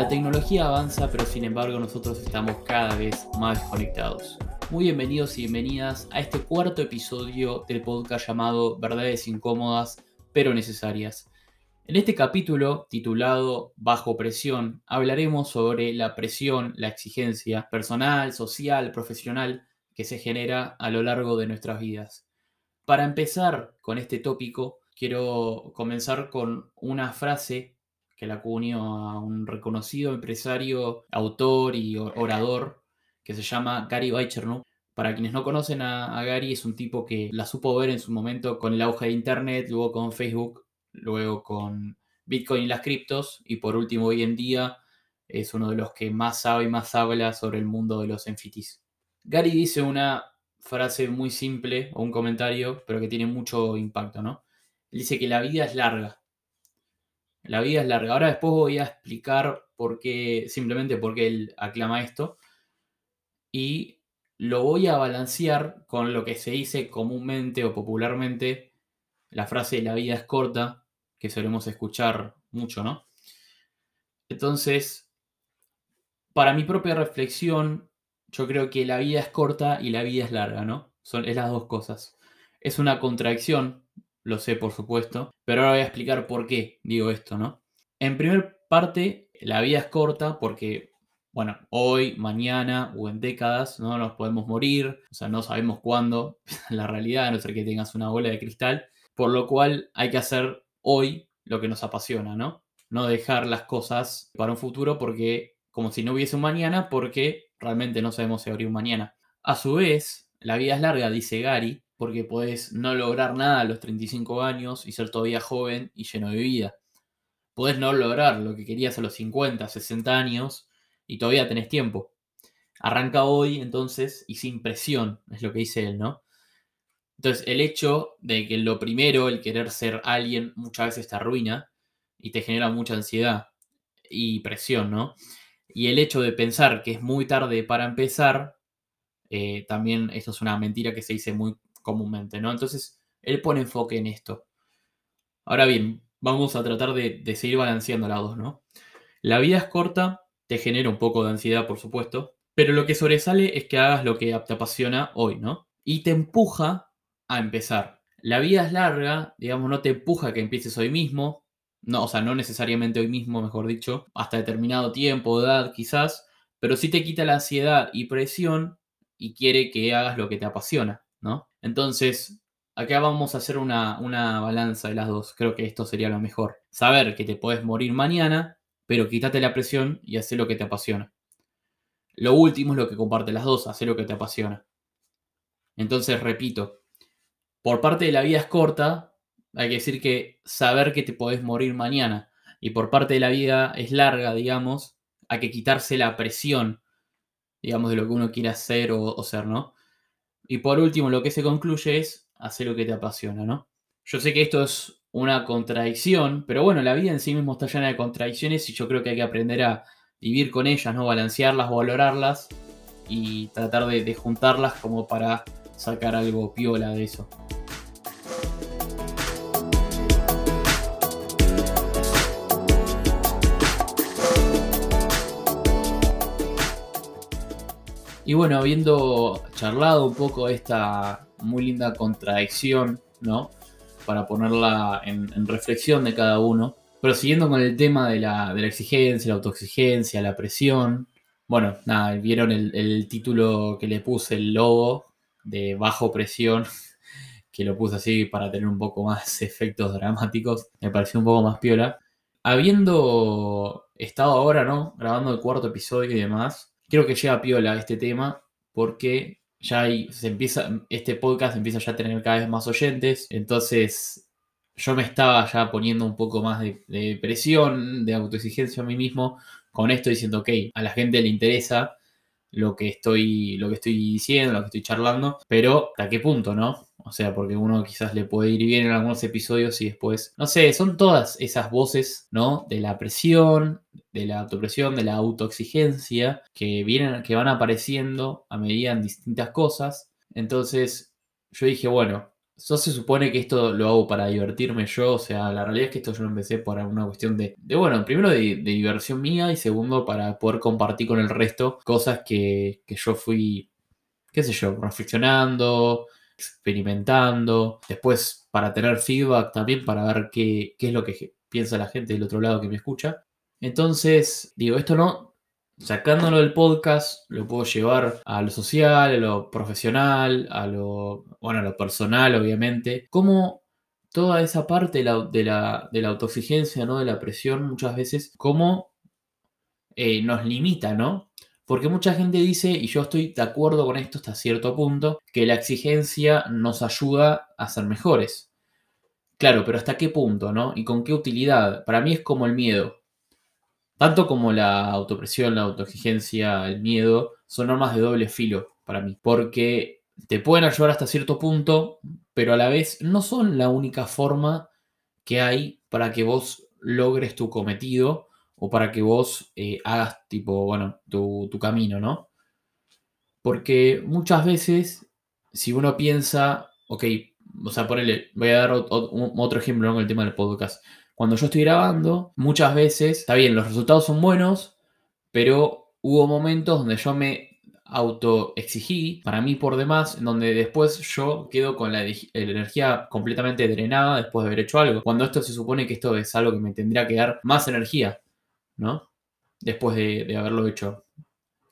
La tecnología avanza, pero sin embargo nosotros estamos cada vez más desconectados. Muy bienvenidos y bienvenidas a este cuarto episodio del podcast llamado Verdades incómodas pero necesarias. En este capítulo, titulado Bajo presión, hablaremos sobre la presión, la exigencia personal, social, profesional que se genera a lo largo de nuestras vidas. Para empezar con este tópico, quiero comenzar con una frase que la acuñó a un reconocido empresario, autor y orador que se llama Gary Vaynerchuk. Para quienes no conocen a, Gary, es un tipo que la supo ver en su momento con el auge de Internet, luego con Facebook, luego con Bitcoin y las criptos, y por último hoy en día es uno de los que más sabe y más habla sobre el mundo de los NFTs. Gary dice una frase muy simple o un comentario, pero que tiene mucho impacto, ¿no? dice que la vida es larga. La vida es larga. Ahora después voy a explicar por qué, simplemente por qué él aclama esto. Y lo voy a balancear con lo que se dice comúnmente o popularmente, la frase la vida es corta, que solemos escuchar mucho, ¿no? Entonces, para mi propia reflexión, yo creo que la vida es corta y la vida es larga, ¿no? Son es las dos cosas. Es una contradicción, lo sé por supuesto, pero ahora voy a explicar por qué digo esto, ¿no? En primer parte, la vida es corta porque, bueno, hoy, mañana o en décadas no nos podemos morir, o sea, no sabemos cuándo, la realidad, a no ser que tengas una bola de cristal, por lo cual hay que hacer hoy lo que nos apasiona, ¿no? No dejar las cosas para un futuro porque, como si no hubiese un mañana, porque realmente no sabemos si abrir un mañana. A su vez, la vida es larga, dice Gary, porque podés no lograr nada a los 35 años y ser todavía joven y lleno de vida. Podés no lograr lo que querías a los 50, 60 años y todavía tenés tiempo. Arranca hoy entonces y sin presión, es lo que dice él, ¿no? Entonces el hecho de que lo primero, el querer ser alguien, muchas veces te arruina y te genera mucha ansiedad y presión, ¿no? Y el hecho de pensar que es muy tarde para empezar, eh, también esto es una mentira que se dice muy comúnmente, ¿no? Entonces, él pone enfoque en esto. Ahora bien, vamos a tratar de, seguir balanceando las dos, ¿no? La vida es corta, te genera un poco de ansiedad, por supuesto, pero lo que sobresale es que hagas lo que te apasiona hoy, ¿no? Y te empuja a empezar. La vida es larga, digamos, no te empuja a que empieces hoy mismo, no, o sea, no necesariamente hoy mismo, mejor dicho, hasta determinado tiempo, edad, quizás, pero sí te quita la ansiedad y presión y quiere que hagas lo que te apasiona, ¿no? Entonces, acá vamos a hacer una, balanza de las dos. Creo que esto sería lo mejor. Saber que te puedes morir mañana, pero quítate la presión y hacer lo que te apasiona. Lo último es lo que comparte las dos, hacer lo que te apasiona. Entonces, repito, por parte de la vida es corta, hay que decir que saber que te podés morir mañana. Y por parte de la vida es larga, digamos, hay que quitarse la presión, digamos, de lo que uno quiere hacer o ser, ¿no? Y por último, lo que se concluye es hacer lo que te apasiona, ¿no? Yo sé que esto es una contradicción, pero bueno, la vida en sí mismo está llena de contradicciones y yo creo que hay que aprender a vivir con ellas, ¿no? Balancearlas, valorarlas y tratar de, de juntarlas como para sacar algo piola de eso. Y bueno, habiendo charlado un poco esta muy linda contradicción, ¿no? Para ponerla en, reflexión de cada uno. Pero siguiendo con el tema de la, exigencia, la autoexigencia, la presión. Bueno, nada, vieron el, título que le puse, el logo de bajo presión, que lo puse así para tener un poco más efectos dramáticos. Me pareció un poco más piola. Habiendo estado ahora, ¿no? Grabando el cuarto episodio y demás, Quiero que llegue a piola este tema porque ya se empieza, este podcast empieza ya a tener cada vez más oyentes, entonces yo me estaba ya poniendo un poco más de, presión, de autoexigencia a mí mismo con esto diciendo, ok, a la gente le interesa lo que estoy, lo que estoy diciendo, lo que estoy charlando, pero ¿hasta qué punto, no? O sea, porque uno quizás le puede ir bien en algunos episodios y después, no sé, son todas esas voces, ¿no? De la presión, de la autopresión, de la autoexigencia, que vienen, que van apareciendo a medida en distintas cosas. Entonces, yo dije, bueno, Yo se supone que esto lo hago para divertirme yo, o sea, la realidad es que esto yo lo empecé por una cuestión de, de bueno, primero de, diversión mía y segundo para poder compartir con el resto cosas que, que yo fui, qué sé yo, reflexionando, experimentando, después para tener feedback también, para ver qué, qué es lo que piensa la gente del otro lado que me escucha. Entonces, digo, esto no, sacándolo del podcast, lo puedo llevar a lo social, a lo profesional, a lo, bueno, a lo personal, obviamente. Como toda esa parte de la, de la, de la autoexigencia, ¿no? De la presión, muchas veces, cómo eh, nos limita, ¿no? Porque mucha gente dice, y yo estoy de acuerdo con esto hasta cierto punto, que la exigencia nos ayuda a ser mejores. Claro, pero ¿hasta qué punto, no? ¿Y con qué utilidad? Para mí es como el miedo. Tanto como la autopresión, la autoexigencia, el miedo, son normas de doble filo para mí. Porque te pueden ayudar hasta cierto punto, pero a la vez no son la única forma que hay para que vos logres tu cometido o para que vos eh, hagas tipo, bueno, tu, camino, ¿no? Porque muchas veces, si uno piensa, ok, o sea, ponele, voy a dar otro ejemplo con el tema del podcast cuando yo estoy grabando, muchas veces, está bien, los resultados son buenos, pero hubo momentos donde yo me autoexigí para mí por demás, en donde después yo quedo con la, energía completamente drenada después de haber hecho algo. Cuando esto se supone que esto es algo que me tendría que dar más energía, ¿no? Después de, haberlo hecho.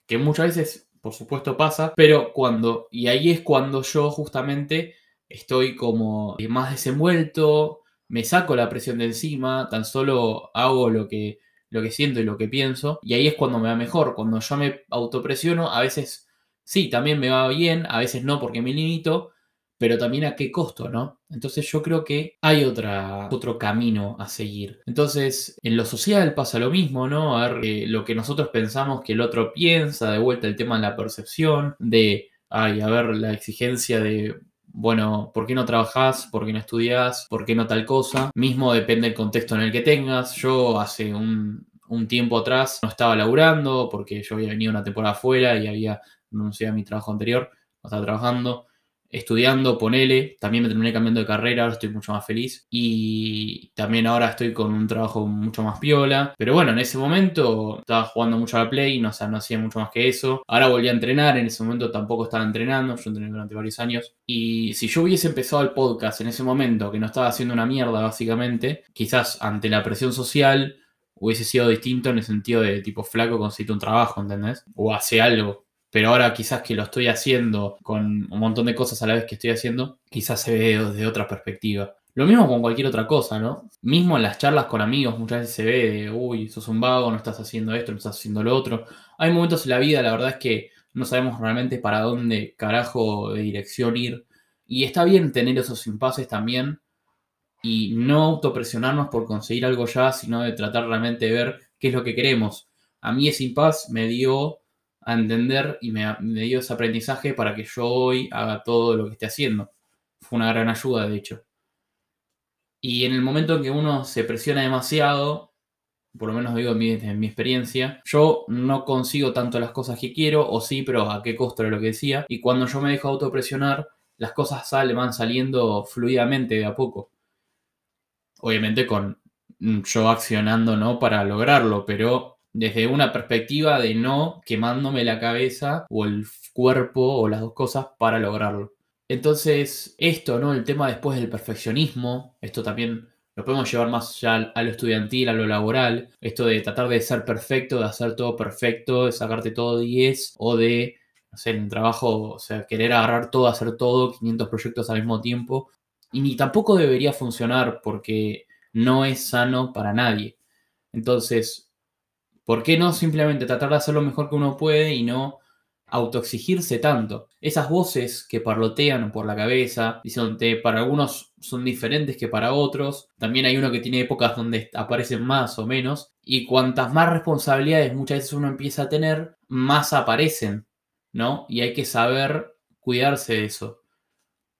Que muchas veces, por supuesto, pasa, pero cuando, y ahí es cuando yo justamente estoy como más desenvuelto, me saco la presión de encima, tan solo hago lo que, lo que siento y lo que pienso, y ahí es cuando me va mejor, cuando yo me autopresiono, a veces sí, también me va bien, a veces no porque me limito, pero también a qué costo, ¿no? Entonces yo creo que hay otra, otro camino a seguir. Entonces, en lo social pasa lo mismo, ¿no? A ver, eh, lo que nosotros pensamos que el otro piensa, de vuelta el tema de la percepción, de, ay, a ver, la exigencia de bueno, ¿por qué no trabajás? ¿Por qué no estudias? ¿Por qué no tal cosa? Mismo depende del contexto en el que tengas. Yo hace un, tiempo atrás no estaba laburando porque yo había venido una temporada afuera y había renunciado a mi trabajo anterior, no estaba trabajando estudiando, ponele, también me terminé cambiando de carrera, ahora estoy mucho más feliz. Y también ahora estoy con un trabajo mucho más piola, pero bueno, en ese momento estaba jugando mucho a la Play, no, no hacía mucho más que eso, ahora volví a entrenar, en ese momento tampoco estaba entrenando, yo entrené durante varios años. Y si yo hubiese empezado el podcast en ese momento, que no estaba haciendo una mierda básicamente, quizás ante la presión social hubiese sido distinto en el sentido de tipo flaco conseguiste un trabajo, ¿entendés? O hace algo pero ahora quizás que lo estoy haciendo con un montón de cosas a la vez que estoy haciendo, quizás se ve desde otra perspectiva. Lo mismo con cualquier otra cosa, ¿no? Mismo en las charlas con amigos muchas veces se ve de, uy, sos un vago, no estás haciendo esto, no estás haciendo lo otro. Hay momentos en la vida, la verdad es que no sabemos realmente para dónde carajo de dirección ir. Y está bien tener esos impases también y no autopresionarnos por conseguir algo ya, sino de tratar realmente de ver qué es lo que queremos. A mí ese impasse me dio a entender y me, dio ese aprendizaje para que yo hoy haga todo lo que esté haciendo. Fue una gran ayuda, de hecho. Y en el momento en que uno se presiona demasiado, por lo menos digo en mi, en mi experiencia, yo no consigo tanto las cosas que quiero, o sí, pero a qué costo era lo que decía. Y cuando yo me dejo autopresionar, las cosas salen, van saliendo fluidamente de a poco. Obviamente con yo accionando, ¿no? Para lograrlo, pero desde una perspectiva de no quemándome la cabeza o el cuerpo o las dos cosas para lograrlo. Entonces, esto, ¿no? El tema después del perfeccionismo, esto también lo podemos llevar más ya a lo estudiantil, a lo laboral, esto de tratar de ser perfecto, de hacer todo perfecto, de sacarte todo 10 o de, no sé, en el trabajo, o sea, querer agarrar todo, hacer todo, 500 proyectos al mismo tiempo. Y ni tampoco debería funcionar porque no es sano para nadie. Entonces, ¿Por qué no simplemente tratar de hacer lo mejor que uno puede y no autoexigirse tanto? Esas voces que parlotean por la cabeza, que para algunos son diferentes que para otros. También hay uno que tiene épocas donde aparecen más o menos. Y cuantas más responsabilidades muchas veces uno empieza a tener, más aparecen, ¿no? Y hay que saber cuidarse de eso.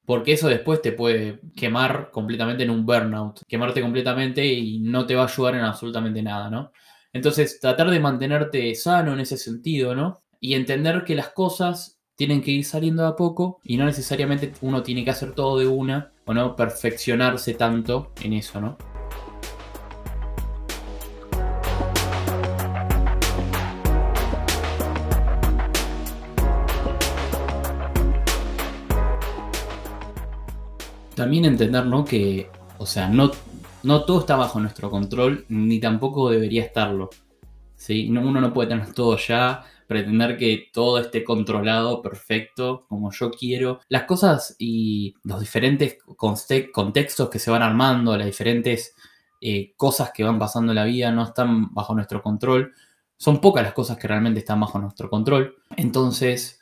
Porque eso después te puede quemar completamente en un burnout. Quemarte completamente y no te va a ayudar en absolutamente nada, ¿no? Entonces, tratar de mantenerte sano en ese sentido, ¿no? Y entender que las cosas tienen que ir saliendo a poco y no necesariamente uno tiene que hacer todo de una o no perfeccionarse tanto en eso, ¿no? También entender, ¿no? Que, o sea, no, no todo está bajo nuestro control, ni tampoco debería estarlo. ¿sí? uno no puede tener todo ya, pretender que todo esté controlado, perfecto, como yo quiero. Las cosas y los diferentes contextos que se van armando, las diferentes eh, cosas que van pasando en la vida no están bajo nuestro control. Son pocas las cosas que realmente están bajo nuestro control. Entonces,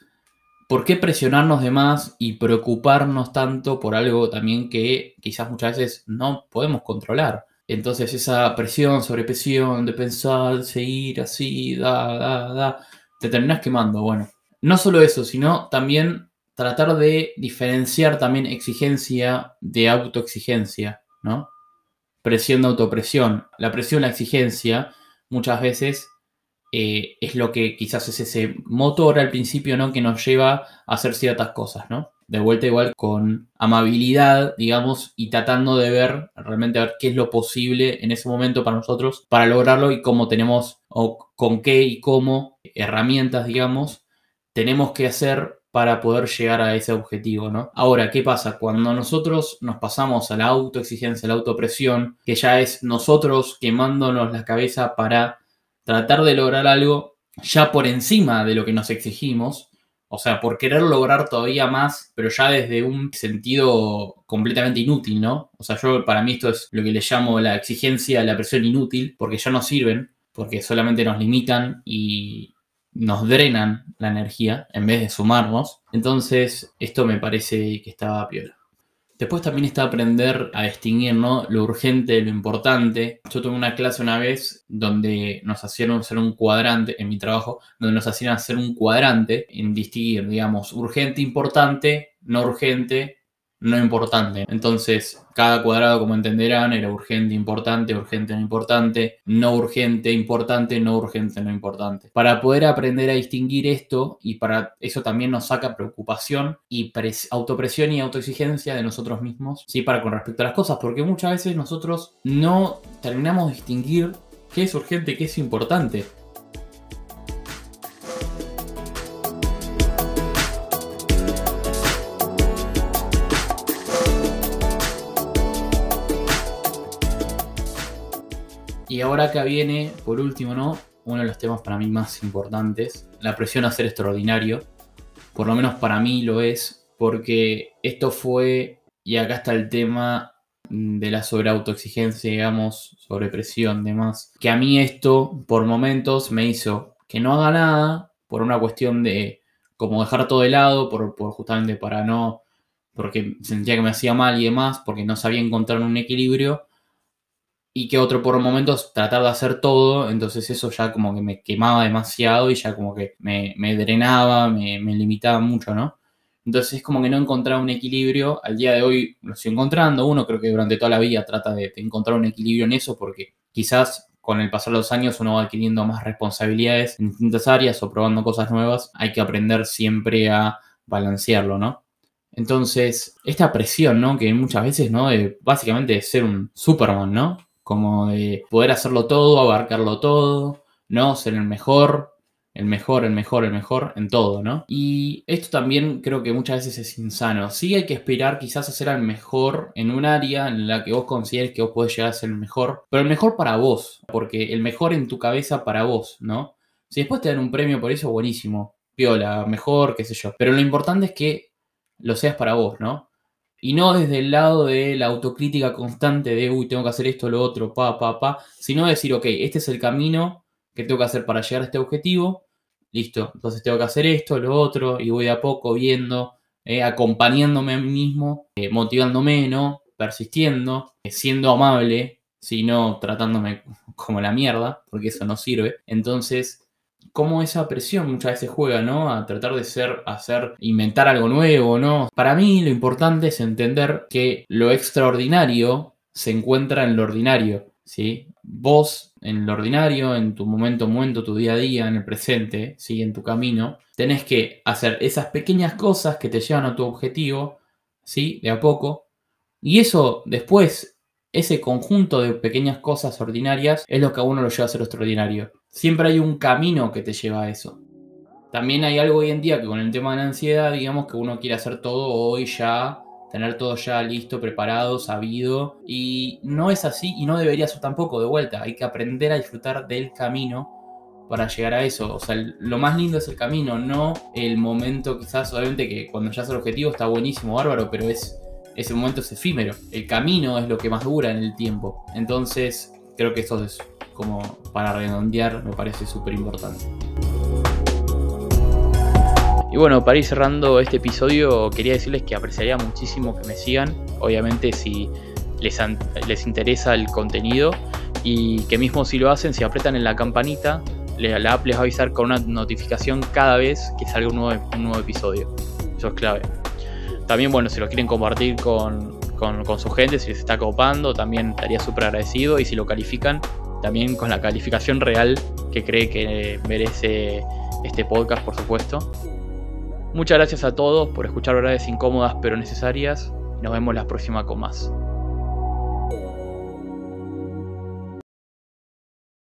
¿por qué presionarnos de más y preocuparnos tanto por algo también que quizás muchas veces no podemos controlar? Entonces esa presión sobre presión de pensar, seguir así, da, da, da, te terminas quemando. Bueno, no solo eso, sino también tratar de diferenciar también exigencia de autoexigencia, ¿no? Presión de autopresión. La presión, la exigencia, muchas veces eh, es lo que quizás es ese motor al principio, ¿no? Que nos lleva a hacer ciertas cosas, ¿no? De vuelta igual con amabilidad, digamos, y tratando de ver, realmente ver qué es lo posible en ese momento para nosotros para lograrlo y cómo tenemos, o con qué y cómo herramientas, digamos, tenemos que hacer para poder llegar a ese objetivo, ¿no? Ahora, ¿qué pasa? Cuando nosotros nos pasamos a la autoexigencia, a la autopresión, que ya es nosotros quemándonos la cabeza para tratar de lograr algo ya por encima de lo que nos exigimos, o sea, por querer lograr todavía más, pero ya desde un sentido completamente inútil, ¿no? O sea, yo para mí esto es lo que le llamo la exigencia, la presión inútil, porque ya no sirven, porque solamente nos limitan y nos drenan la energía en vez de sumarnos. Entonces, esto me parece que estaba peor. Después también está aprender a distinguir ¿no? lo urgente lo importante. Yo tuve una clase una vez donde nos hacían hacer un cuadrante, en mi trabajo, donde nos hacían hacer un cuadrante en distinguir, digamos, urgente, importante, no urgente, no importante. Entonces, cada cuadrado, como entenderán, era urgente, importante, urgente, no importante, no urgente, importante, no urgente, no importante. Para poder aprender a distinguir esto y para eso también nos saca preocupación y autopresión y autoexigencia de nosotros mismos, ¿sí? Para con respecto a las cosas, porque muchas veces nosotros no terminamos de distinguir qué es urgente, qué es importante. Y ahora acá viene, por último, ¿no? Uno de los temas para mí más importantes, la presión a ser extraordinario. Por lo menos para mí lo es, porque esto fue, y acá está el tema de la sobreautoexigencia, digamos, sobrepresión, demás. Que a mí esto, por momentos, me hizo que no haga nada por una cuestión de como dejar todo de lado, por, por justamente para no, porque sentía que me hacía mal y demás, porque no sabía encontrar un equilibrio y que otro por momentos tratar de hacer todo, entonces eso ya como que me quemaba demasiado y ya como que me, drenaba, me, limitaba mucho, ¿no? Entonces es como que no encontraba un equilibrio, al día de hoy lo estoy encontrando, uno creo que durante toda la vida trata de, encontrar un equilibrio en eso porque quizás con el pasar de los años uno va adquiriendo más responsabilidades en distintas áreas o probando cosas nuevas, hay que aprender siempre a balancearlo, ¿no? Entonces, esta presión, ¿no? Que muchas veces, ¿no? De básicamente ser un Superman, ¿no? Como de poder hacerlo todo, abarcarlo todo, ¿no? Ser el mejor, el mejor, el mejor, el mejor en todo, ¿no? Y esto también creo que muchas veces es insano. Sí hay que esperar quizás a ser el mejor en un área en la que vos consideres que vos podés llegar a ser el mejor, pero el mejor para vos, porque el mejor en tu cabeza para vos, ¿no? Si después te dan un premio por eso, buenísimo, piola, mejor, qué sé yo. Pero lo importante es que lo seas para vos, ¿no? Y no desde el lado de la autocrítica constante de, uy, tengo que hacer esto, lo otro, pa, pa, pa, sino decir, ok, este es el camino que tengo que hacer para llegar a este objetivo, listo, entonces tengo que hacer esto, lo otro, y voy a poco viendo, eh, acompañándome a mí mismo, eh, motivándome, ¿no? Persistiendo, eh, siendo amable, sino tratándome como la mierda, porque eso no sirve. Entonces, cómo esa presión muchas veces juega, ¿no? A tratar de ser, hacer, inventar algo nuevo, ¿no? Para mí lo importante es entender que lo extraordinario se encuentra en lo ordinario, ¿sí? Vos, en lo ordinario, en tu momento, momento, tu día a día, en el presente, ¿sí? En tu camino, tenés que hacer esas pequeñas cosas que te llevan a tu objetivo, ¿sí? De a poco, Y eso después, ese conjunto de pequeñas cosas ordinarias es lo que a uno lo lleva a ser extraordinario. Siempre hay un camino que te lleva a eso. También hay algo hoy en día que con el tema de la ansiedad, digamos que uno quiere hacer todo hoy ya, tener todo ya listo, preparado, sabido. Y no es así y no debería ser tampoco de vuelta. Hay que aprender a disfrutar del camino para llegar a eso. O sea, lo más lindo es el camino, no el momento quizás, obviamente que cuando ya es el objetivo está buenísimo, bárbaro, pero es ese momento es efímero. El camino es lo que más dura en el tiempo. Entonces, creo que eso es como para redondear, me parece súper importante. Y bueno, para ir cerrando este episodio, quería decirles que apreciaría muchísimo que me sigan. Obviamente, si les, les interesa el contenido y que mismo si lo hacen, si apretan en la campanita, la app les va a avisar con una notificación cada vez que salga un nuevo, un nuevo episodio. Eso es clave. También, bueno, si lo quieren compartir con, su gente, si les está copando, también estaría súper agradecido. Y si lo califican, también con la calificación real que cree que merece este podcast, por supuesto. Muchas gracias a todos por escuchar verdades incómodas pero necesarias. Nos vemos la próxima con más.